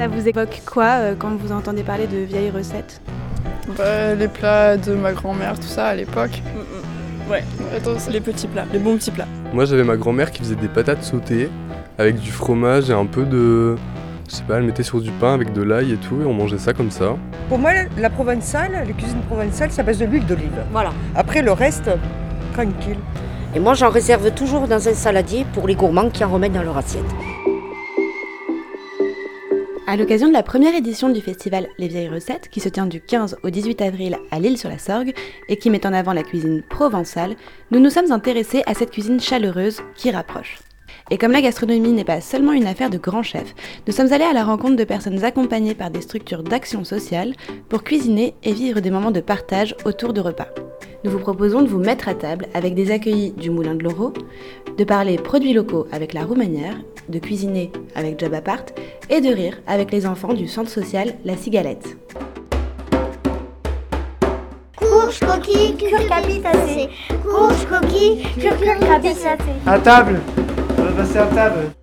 Ça vous évoque quoi euh, quand vous entendez parler de vieilles recettes Bah, les plats de ma grand-mère, tout ça à l'époque. Ouais, Attends, c'est- les petits plats, les bons petits plats. Moi j'avais ma grand-mère qui faisait des patates sautées avec du fromage et un peu de... Je sais pas, elle mettait sur du pain avec de l'ail et tout et on mangeait ça comme ça. Pour moi, la provençale, la cuisine provençale, ça base de l'huile d'olive. Voilà. Après, le reste, tranquille. Et moi, j'en réserve toujours dans un saladier pour les gourmands qui en remettent dans leur assiette. À l'occasion de la première édition du festival Les Vieilles Recettes, qui se tient du 15 au 18 avril à l'île-sur-la-Sorgue et qui met en avant la cuisine provençale, nous nous sommes intéressés à cette cuisine chaleureuse qui rapproche. Et comme la gastronomie n'est pas seulement une affaire de grands chefs, nous sommes allés à la rencontre de personnes accompagnées par des structures d'action sociale pour cuisiner et vivre des moments de partage autour de repas. Nous vous proposons de vous mettre à table avec des accueillis du Moulin de l'Oro, de parler produits locaux avec la Roumanière, de cuisiner avec Job Apart et de rire avec les enfants du centre social La Cigalette. Courge, coquille, curcabitacée. Courge, coquille, curcabitacée. À table On va passer à table